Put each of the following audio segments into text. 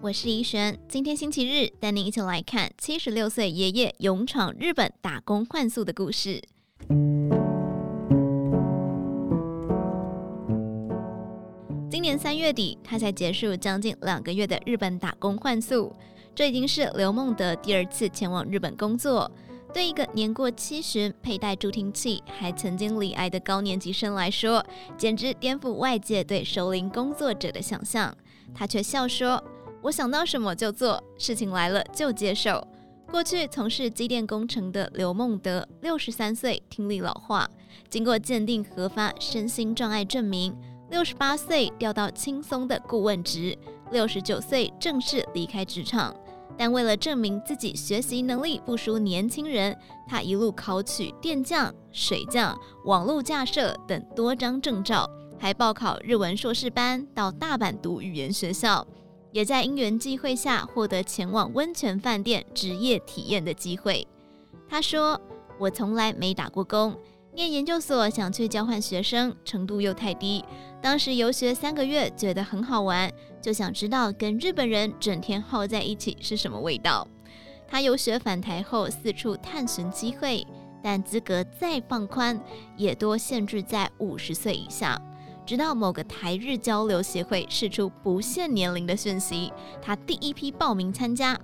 我是怡璇。今天星期日，带您一起来看七十六岁爷爷勇闯日本打工换宿的故事。今年三月底，他才结束将近两个月的日本打工换宿，这已经是刘梦德第二次前往日本工作。对一个年过七旬、佩戴助听器、还曾经罹癌的高年级生来说，简直颠覆外界对熟龄工作者的想象。他却笑说：“我想到什么就做，事情来了就接受。”过去从事机电工程的刘孟德，六十三岁，听力老化，经过鉴定核发身心障碍证明，六十八岁调到轻松的顾问职，六十九岁正式离开职场。但为了证明自己学习能力不输年轻人，他一路考取电匠、水匠、网络架设等多张证照，还报考日文硕士班，到大阪读语言学校，也在因缘际会下获得前往温泉饭店职业体验的机会。他说：“我从来没打过工。”念研究所想去交换学生，程度又太低。当时游学三个月，觉得很好玩，就想知道跟日本人整天耗在一起是什么味道。他游学返台后，四处探寻机会，但资格再放宽，也多限制在五十岁以下。直到某个台日交流协会释出不限年龄的讯息，他第一批报名参加。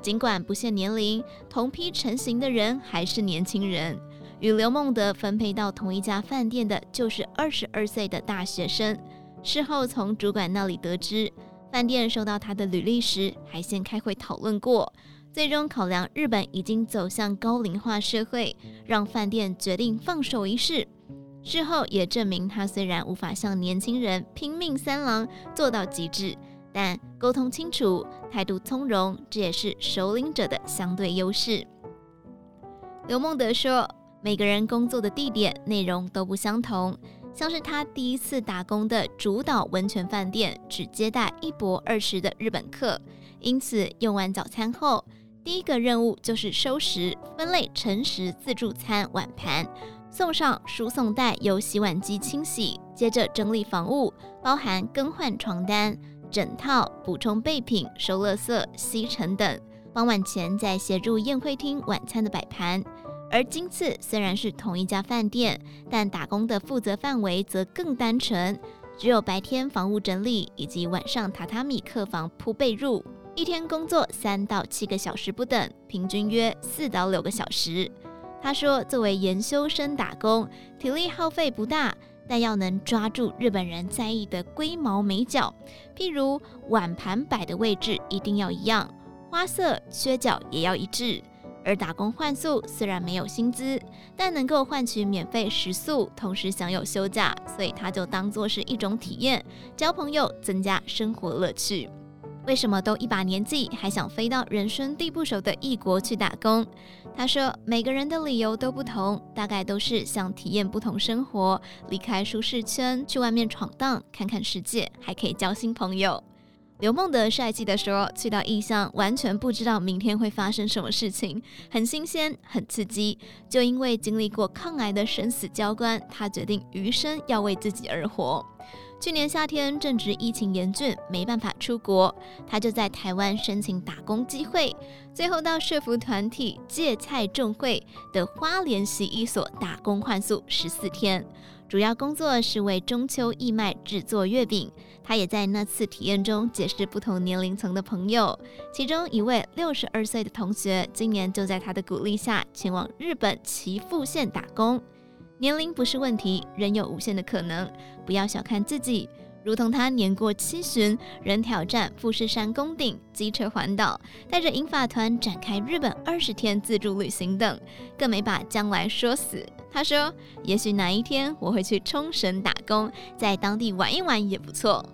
尽管不限年龄，同批成型的人还是年轻人。与刘孟德分配到同一家饭店的，就是二十二岁的大学生。事后从主管那里得知，饭店收到他的履历时，还先开会讨论过。最终考量日本已经走向高龄化社会，让饭店决定放手一试。事后也证明，他虽然无法像年轻人拼命三郎做到极致，但沟通清楚、态度从容，这也是首领者的相对优势。刘孟德说。每个人工作的地点、内容都不相同，像是他第一次打工的主岛温泉饭店，只接待一泊二十的日本客，因此用完早餐后，第一个任务就是收拾、分类盛食自助餐碗盘，送上输送带由洗碗机清洗，接着整理房屋，包含更换床单、枕套、补充备品、收垃圾、吸尘等。傍晚前再协助宴会厅晚餐的摆盘。而今次虽然是同一家饭店，但打工的负责范围则更单纯，只有白天房屋整理以及晚上榻榻米客房铺被褥，一天工作三到七个小时不等，平均约四到六个小时。他说，作为研修生打工，体力耗费不大，但要能抓住日本人在意的龟毛美角，譬如碗盘摆的位置一定要一样，花色、缺角也要一致。而打工换宿虽然没有薪资，但能够换取免费食宿，同时享有休假，所以他就当做是一种体验，交朋友，增加生活乐趣。为什么都一把年纪还想飞到人生地不熟的异国去打工？他说，每个人的理由都不同，大概都是想体验不同生活，离开舒适圈，去外面闯荡，看看世界，还可以交新朋友。刘孟德帅气地说：“去到异乡，完全不知道明天会发生什么事情，很新鲜，很刺激。就因为经历过抗癌的生死交关，他决定余生要为自己而活。去年夏天正值疫情严峻，没办法出国，他就在台湾申请打工机会，最后到社福团体芥菜种会的花莲洗衣所打工换宿十四天。”主要工作是为中秋义卖制作月饼。他也在那次体验中结识不同年龄层的朋友，其中一位六十二岁的同学，今年就在他的鼓励下前往日本岐阜县打工。年龄不是问题，人有无限的可能，不要小看自己。如同他年过七旬，仍挑战富士山宫顶、机车环岛，带着银发团展开日本二十天自助旅行等，更没把将来说死。他说：“也许哪一天我会去冲绳打工，在当地玩一玩也不错。”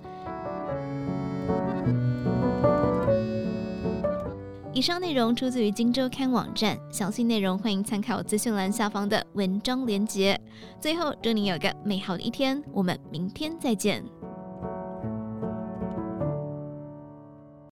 以上内容出自于《荆州刊》网站，详细内容欢迎参考资讯栏下方的文章连结。最后，祝你有个美好的一天，我们明天再见。